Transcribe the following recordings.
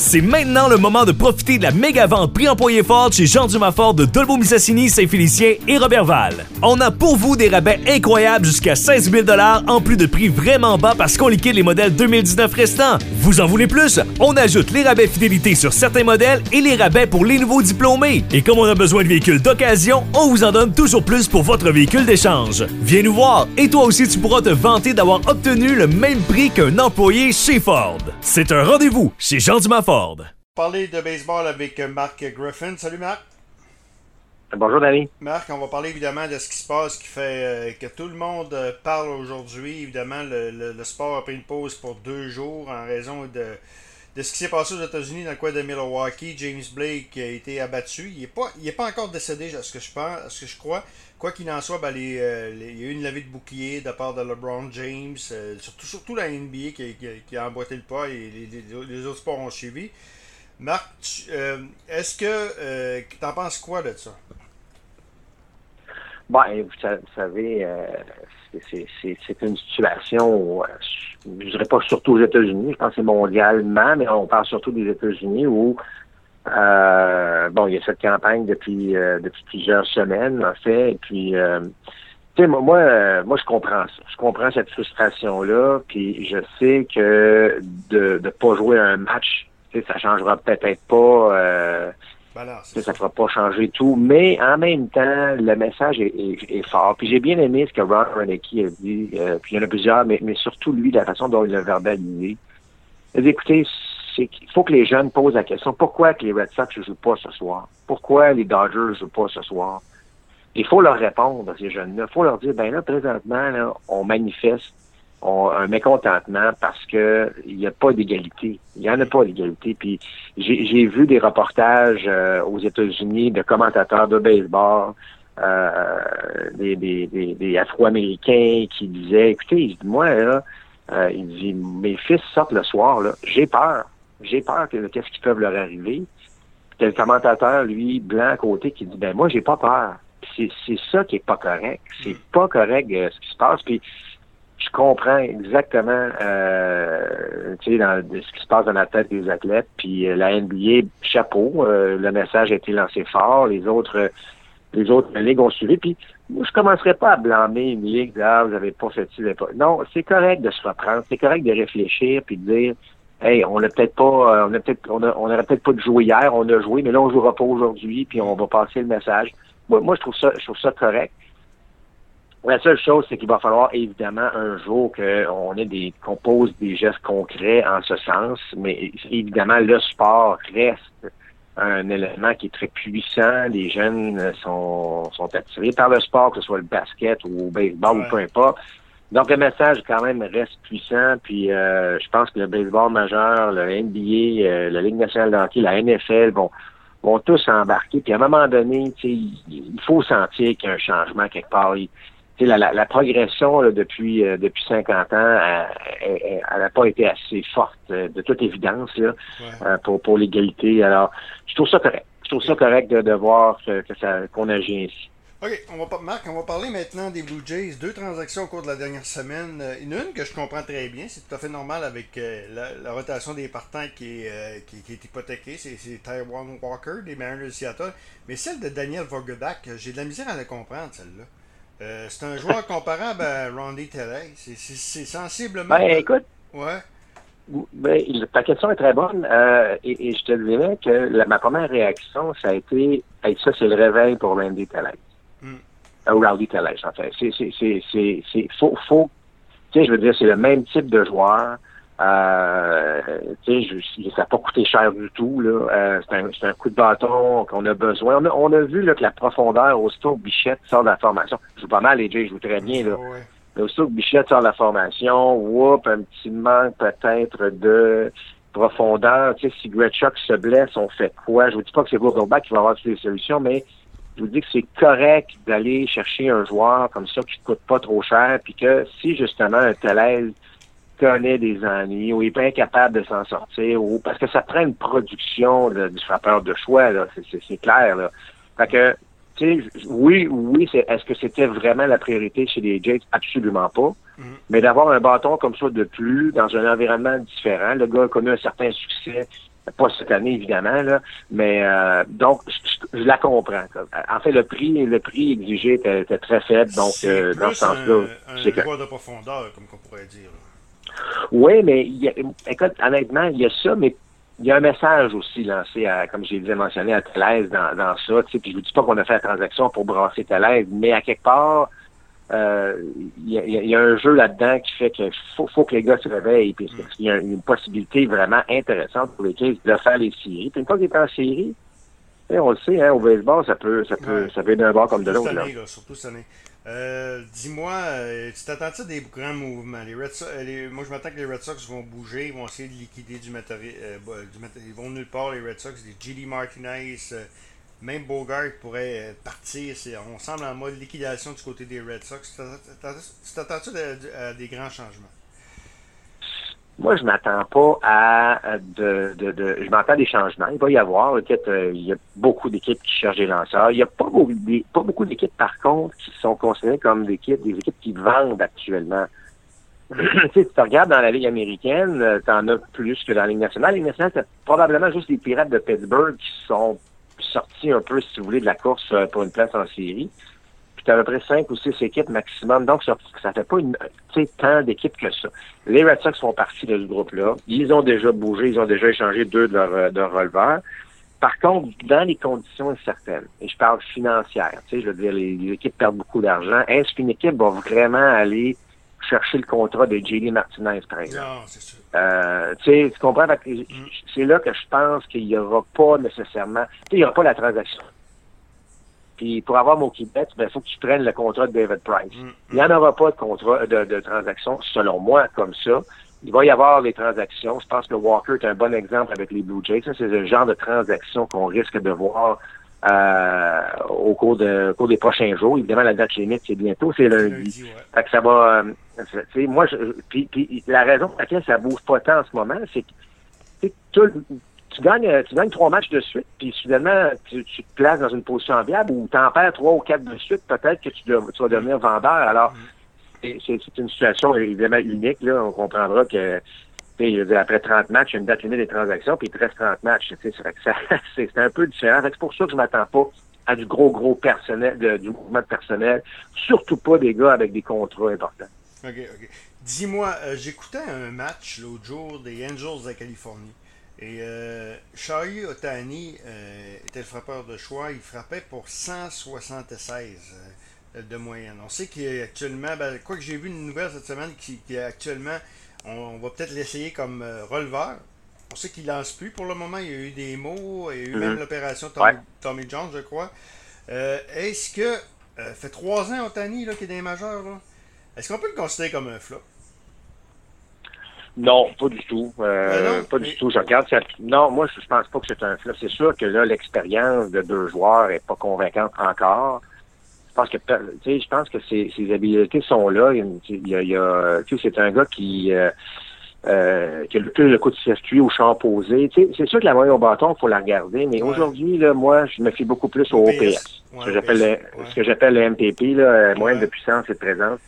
C'est maintenant le moment de profiter de la méga vente prix employé fort chez Jean Dumas Ford de Dolbeau Missassini, Saint-Félicien et Robertval. On a pour vous des rabais incroyables jusqu'à 16 000 en plus de prix vraiment bas parce qu'on liquide les modèles 2019 restants. Vous en voulez plus? On ajoute les rabais fidélité sur certains modèles et les rabais pour les nouveaux diplômés. Et comme on a besoin de véhicules d'occasion, on vous en donne toujours plus pour votre véhicule d'échange. Viens nous voir et toi aussi tu pourras te vanter d'avoir obtenu le même prix qu'un employé chez Ford. C'est un rendez-vous chez Jean Dumas Ford. Parler de baseball avec Marc Griffin. Salut Marc. Bonjour Danny. Marc, on va parler évidemment de ce qui se passe, qui fait euh, que tout le monde euh, parle aujourd'hui. Évidemment, le, le, sport a pris une pause pour deux jours en raison de, de ce qui s'est passé aux États-Unis dans le coin de Milwaukee. James Blake a été abattu. Il n'est pas, pas encore décédé, à ce que je pense, ce que je crois. Quoi qu'il en soit, ben, euh, il y a eu une levée de bouclier de la part de LeBron James, surtout, surtout la NBA qui, a emboîté le pas et les, les autres sports ont suivi. Marc, euh, est-ce que euh, tu en penses quoi de ça? Bon, vous, savez, euh, c'est une situation, je ne dirais pas surtout aux États-Unis, je pense que c'est mondialement, mais on parle surtout des États-Unis où, bon, il y a cette campagne depuis, depuis plusieurs semaines, en fait, et puis, tu sais, moi, moi, moi, je comprends ça. Je comprends cette frustration-là, puis je sais que de ne pas jouer un match ça changera peut-être pas. Euh, ça ne fera pas changer tout, mais en même temps, le message est, fort. Puis j'ai bien aimé ce que Ron Renecki a dit, euh, puis il y en a plusieurs, mais, surtout lui, la façon dont il l'a verbalisé. Il a dit, écoutez, il faut que les jeunes posent la question, pourquoi que les Red Sox ne jouent pas ce soir? Pourquoi les Dodgers ne jouent pas ce soir? Il faut leur répondre à ces jeunes-là. Il faut leur dire, ben là, présentement, là, on manifeste ont un mécontentement parce que il n'y a pas d'égalité. Il n'y en a pas d'égalité. Puis j'ai vu des reportages euh, aux États-Unis de commentateurs de baseball, euh, des, des, des, Afro-Américains qui disaient, écoutez, moi, là, euh, il dit, mes fils sortent le soir, là, j'ai peur. J'ai peur que qu'est-ce qui peut leur arriver. Puis le commentateur, lui, blanc à côté, qui dit, ben moi, j'ai pas peur. C'est ça qui est pas correct. C'est pas correct ce qui se passe. Puis je comprends exactement euh, ce qui se passe dans la tête des athlètes. Puis euh, la NBA, chapeau, euh, le message a été lancé fort, les autres les autres ligues ont suivi. Puis moi, je commencerai pas à blâmer une ligue ah, vous avez pas fait ci, pas. Non, c'est correct de se reprendre, c'est correct de réfléchir puis de dire Hey, on n'a peut-être pas on a peut-être on, peut-être pas de jouer hier, on a joué, mais là on jouera pas aujourd'hui, puis on va passer le message. Moi, moi je trouve ça je trouve ça correct. La seule chose, c'est qu'il va falloir évidemment un jour qu'on ait des qu'on pose des gestes concrets en ce sens, mais évidemment le sport reste un élément qui est très puissant. Les jeunes sont, sont attirés par le sport, que ce soit le basket ou le baseball ou peu importe. Donc le message quand même reste puissant. Puis euh, je pense que le baseball majeur, le NBA, euh, la Ligue nationale d'hockey, la NFL vont vont tous embarquer. Puis à un moment donné, il faut sentir qu'il y a un changement quelque part la, la, progression depuis euh, depuis 50 ans, elle n'a pas été assez forte, euh, de toute évidence, là, euh, pour, pour l'égalité. Alors, je trouve ça correct. Je trouve ça correct de, de voir que, ça qu'on agit ainsi. OK, on va, Marc, on va parler maintenant des Blue Jays. Deux transactions au cours de la dernière semaine. Une, une que je comprends très bien, c'est tout à fait normal avec la, rotation des partants qui est, qui, est hypothéquée. C'est, Taiwan Walker des Mariners de Seattle. Mais celle de Daniel Vogelbach, j'ai de la misère à la comprendre, celle-là. Euh, c'est un joueur comparable à Randy Telley. C'est sensiblement. Ben, écoute. Ouais. Ben, ta question est très bonne. Euh, et, je te dirais que ma première réaction, ça a été ça, c'est le réveil pour Randy Telley. Hmm. Euh, ou Randy Telley, en fait. C'est. Faut, faut, tu sais, je veux dire, c'est le même type de joueur. Euh, sais, ça n'a pas coûté cher du tout. Là. Euh, c'est, un, coup de bâton qu'on a besoin. On a, on a vu là, que la profondeur, aussitôt que Bichette sort de la formation, je joue pas mal, les Jays, je joue très bien. Là. Mais aussitôt que Bichette sort de la formation, whoop, un petit manque peut-être de profondeur. Tu sais, si Gretschuk se blesse, on fait quoi? Je vous dis pas que c'est Vogelbach qui va avoir toutes les solutions, mais je vous dis que c'est correct d'aller chercher un joueur comme ça qui ne coûte pas trop cher, puis que si justement un tel connaît des ennuis ou il n'est pas incapable de s'en sortir ou parce que ça prend une production du frappeur de choix, là, c'est, clair. Là. Fait que, tu sais, oui, oui, c'est, est-ce que c'était vraiment la priorité chez les Jays? Absolument pas. Mm-hmm. Mais d'avoir un bâton comme ça de plus dans un environnement différent, le gars a connu un certain succès Pas cette année, évidemment, là, mais euh, donc je, la comprends. En fait, le prix le prix exigé était, très faible, donc euh, dans ce sens-là. C'est un joueur de profondeur, comme on pourrait dire. Oui, mais écoute, honnêtement, il y a ça, mais il y a un message aussi lancé, à, comme j'ai déjà mentionné, à Thalaise dans, dans ça. Puis je vous dis pas qu'on a fait la transaction pour brasser Thalaise, mais à quelque part, euh, il y, a un jeu là-dedans qui fait qu'il faut, faut, que les gars se réveillent. Puis il y a une possibilité vraiment intéressante pour les Kings de faire les séries. Puis une fois qu'ils est en série, on le sait, hein, au baseball, ça peut, ça peut, ça peut être d'un bord comme de l'autre. Surtout cette année. Euh, dis-moi, euh, tu t'attends-tu des grands mouvements? Les Red Sox, euh, moi, je m'attends que les Red Sox vont bouger, ils vont essayer de liquider du matériel. ils vont nulle part, les Red Sox. Des G.D. Martinez, même Bogart pourrait partir. On semble en mode liquidation du côté des Red Sox. Tu t'attends-tu à des grands changements? Moi, je m'attends pas à de, de, de je m'attends des changements. Il va y avoir, euh, il y a beaucoup d'équipes qui cherchent des lanceurs. Il y a pas beaucoup, pas beaucoup d'équipes, par contre, qui sont considérées comme des équipes, des équipes qui vendent actuellement. tu regardes dans la Ligue américaine, euh, tu en as plus que dans la Ligue nationale. La Ligue nationale, c'est probablement juste les pirates de Pittsburgh qui sont sortis un peu, si vous voulez, de la course euh, pour une place en série à peu près cinq ou six équipes maximum. Donc, ça, ça fait pas une, tant d'équipes que ça. Les Red Sox font partie de ce groupe-là. Ils ont déjà bougé, ils ont déjà échangé deux de leurs de releveurs. Par contre, dans les conditions incertaines, et je parle tu sais, je veux dire, les, équipes perdent beaucoup d'argent. Est-ce qu'une équipe va vraiment aller chercher le contrat de J.D. Martinez, par exemple? Non, c'est sûr. Euh, tu sais, tu comprends? Mm. C'est là que je pense qu'il n'y aura pas nécessairement, tu sais, il n'y aura pas la transaction puis pour avoir mon il ben, faut que tu prennes le contrat de David Price. Mm, mm. Il n'y en aura pas de contrat de, de transaction, selon moi, comme ça. Il va y avoir des transactions. Je pense que Walker est un bon exemple avec les Blue Jays. Ça, c'est le genre de transaction qu'on risque de voir euh, au, cours de, au cours des prochains jours. Évidemment, la date limite, c'est bientôt, c'est lundi. Fait que ça va. Euh, moi, je, puis, puis, la raison pour laquelle ça bouge pas tant en ce moment, c'est que tout, tu gagnes, euh, tu gagnes trois matchs de suite, puis soudainement, tu, te places dans une position enviable ou tu en perds trois ou quatre de suite, peut-être que tu, tu, vas devenir vendeur. Alors, c'est une situation évidemment unique. Là. On comprendra que après 30 matchs, il y a une date limite des transactions, puis il te reste 30 matchs. C'est un peu différent. C'est pour ça que je m'attends pas à du gros, gros personnel, du mouvement de personnel, surtout pas des gars avec des contrats importants. OK, OK. Dis-moi, euh, j'écoutais un match l'autre jour des Angels de Californie. Et euh, Otani euh, était le frappeur de choix. Il frappait pour 176 euh, de moyenne. On sait qu'actuellement, ben, quoi que j'ai vu une nouvelle cette semaine qui, qui actuellement, on, va peut-être l'essayer comme euh, releveur. On sait qu'il lance plus pour le moment. Il y a eu des mots. Il y a eu même mhm. l'opération Tommy, Jones, je crois. Est-ce que, fait trois ans Otani là, qui est des majeurs, est-ce qu'on peut le considérer comme un flop? Non, pas du tout. Euh, pas du tout. Je regarde Non, moi, je pense pas que c'est un flop. C'est sûr que là, l'expérience de deux joueurs est pas convaincante encore. Je pense que, tu sais, je pense que ses, ses habiletés sont là. Il y a, il y a tu sais, c'est un gars qui, euh, euh, qui a le plus le coup de circuit au champ posé. Tu sais, c'est sûr que la moyenne au bâton, il faut la regarder, mais aujourd'hui, là, moi, je me fie beaucoup plus au OPS. ce que j'appelle ce que j'appelle le MPP, là, moyenne de puissance et de présence.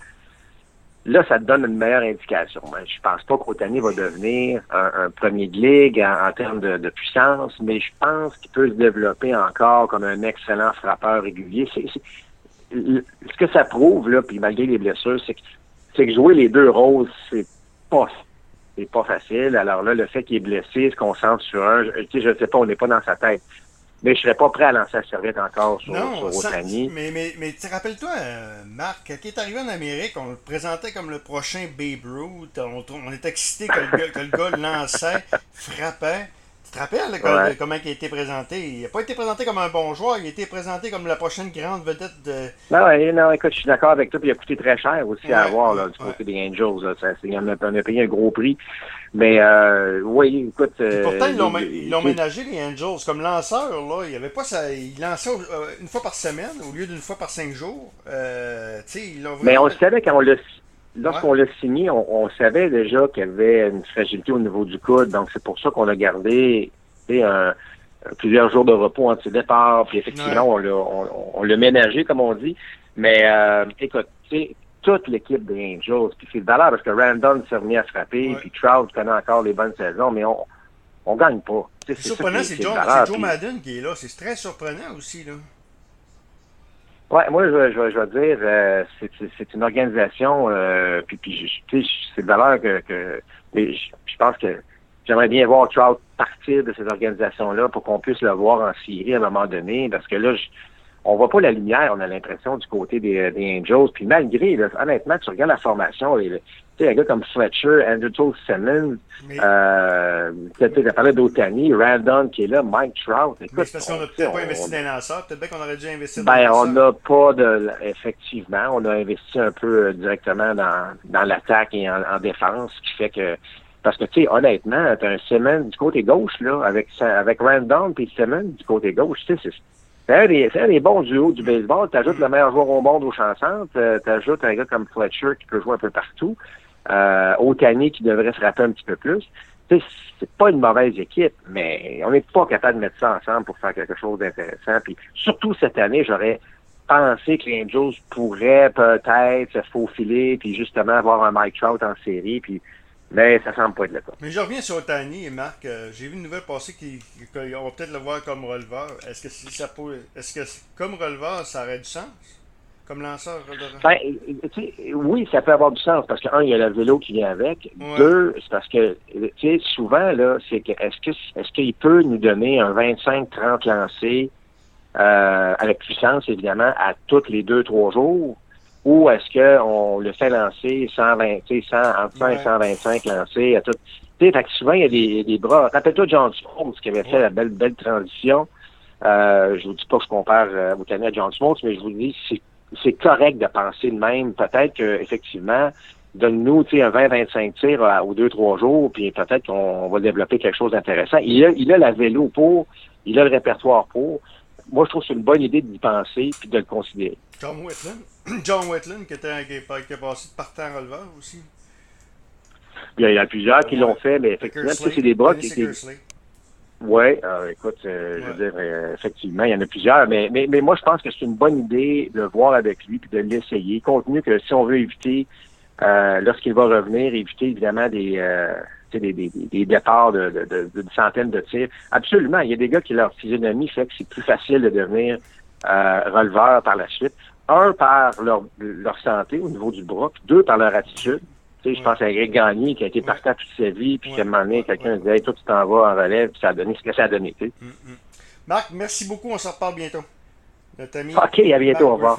Là, ça te donne une meilleure indication. Je je pense pas qu'Otani va devenir un, premier de ligue en, termes de, puissance, mais je pense qu'il peut se développer encore comme un excellent frappeur régulier. ce que ça prouve, là, puis malgré les blessures, c'est que, que jouer les deux rôles, c'est pas c'est pas facile. Alors là, le fait qu'il est blessé, se concentre sur un, je, je sais pas, on n'est pas dans sa tête mais je serais pas prêt à lancer la serviette encore sur, non, sur Mais, mais, mais rappelle-toi, euh, Marc, qui est arrivé en Amérique, on le présentait comme le prochain Babe Ruth. On, on était excité que le, gars, que le gars lançait, frappait. Tu te rappelles comment il a été présenté? Il n'a pas été présenté comme un bon joueur, il a été présenté comme la prochaine grande vedette de. Non, ouais, non écoute, je suis d'accord avec toi, puis il a coûté très cher aussi à avoir là, du côté des Angels. Là. Ça, en a payé un gros prix. Mais euh, oui, écoute. Euh, pourtant, ils l'ont ménagé, les Angels. Comme lanceur, là, il avait pas ça. Il lançait euh, une fois par semaine au lieu d'une fois par cinq jours. Euh, ils vraiment... Mais on le savait quand on l'a. Lorsqu'on l'a signé, on, savait déjà qu'il y avait une fragilité au niveau du coude. Donc, c'est pour ça qu'on a gardé un, plusieurs jours de repos en ses départ. Puis effectivement, on l'a on, l'a ménagé, comme on dit. Mais euh, écoute, toute l'équipe des Angels. Puis c'est valable parce que Randall s'est remis à frapper, puis Trout connaît encore les bonnes saisons, mais on, on gagne pas. C'est surprenant, c'est Joe Madden qui est là. C'est très surprenant aussi. Là. Ouais, moi, je, je, je vais dire, euh, c'est une organisation, euh, puis, puis c'est de valeur que, que je, pense que j'aimerais bien voir Trout partir de cette organisation-là pour qu'on puisse le voir en Syrie à un moment donné, parce que là, je, on voit pas la lumière, on a l'impression du côté des, des Angels. Puis malgré, honnêtement, tu regardes la formation, tu sais, un gars comme Fletcher, Andrew Simmons, Mais... euh, tu as parlé d'Otani, Randon qui est là, Mike Trout. Écoute, Mais c'est parce qu'on n'a peut-être pas investi dans les lanceurs, peut-être bien qu'on aurait dû investir dans ben, on n'a pas de, effectivement, on a investi un peu euh, directement dans, dans l'attaque et en, en défense, ce qui fait que parce que, tu sais, honnêtement, t'as un Simmons du côté gauche, là, avec, avec Randon puis Simmons du côté gauche, tu sais, c'est un, des, un des bons duos du baseball. T'ajoutes le meilleur joueur au monde aux chansons. T'ajoutes un gars comme Fletcher qui peut jouer un peu partout. Euh, Otani qui devrait se rappeler un petit peu plus. C'est pas une mauvaise équipe, mais on n'est pas capable de mettre ça ensemble pour faire quelque chose d'intéressant. Puis surtout cette année, j'aurais pensé que les Angels pourraient peut-être se faufiler, puis justement avoir un Mike Trout en série, puis mais ça semble pas être le cas. Mais je reviens sur Otani et Marc. Euh, j'ai vu une nouvelle passer qu'on va peut-être le voir comme releveur. Est-ce que ça peut, est-ce que comme releveur, ça aurait du sens? Comme lanceur ben, Oui, ça peut avoir du sens parce que, un, il y a le vélo qui vient avec. Deux, c'est parce que, tu sais, souvent, là, c'est que, est-ce que, est-ce qu'il peut nous donner un 25-30 lancé, euh, avec puissance, évidemment, à toutes les deux, trois jours? ou est-ce qu'on le fait lancer 120, 100, entre 100 et 125 lancés à tout. Tu sais, souvent, il y a des, des bras. Rappelle-toi John Smoltz qui avait fait la belle, belle transition. Euh, je vous dis pas que je compare euh, à John Smoltz, mais je vous dis c'est c'est correct de penser de même. Peut-être que effectivement, donne-nous un 20-25 tirs euh, aux deux, trois jours, puis peut-être qu'on va développer quelque chose d'intéressant. Il a, il a la vélo pour, il a le répertoire pour. Moi, je trouve que c'est une bonne idée d'y penser puis de le considérer. John Whitland. John Whitland qui, était, qui, est passé de partant releveur aussi. Il y, a, plusieurs qui l'ont fait, mais effectivement, c'est des bras qui étaient. Oui, euh, écoute, euh, je veux dire, euh, effectivement, il y en a plusieurs, mais, mais, mais moi, je pense que c'est une bonne idée de voir avec lui puis de l'essayer, compte tenu que si on veut éviter, lorsqu'il va revenir, éviter évidemment des, des, des, des, départs de, de, de, centaines de tirs. Absolument, il y a des gars qui leur physionomie fait que c'est plus facile de devenir releveur par la suite un, par leur, leur santé au niveau du bras, puis deux, par leur attitude. Tu sais, je pense à Greg Gagné qui a été partant toute sa vie, puis qu'à un moment donné, quelqu'un disait hey, toi, tu t'en vas en relève, puis ça a donné ce que ça a donné. Tu sais. Mm, mm. Marc, merci beaucoup, on se reparle bientôt. OK, à bientôt, au revoir.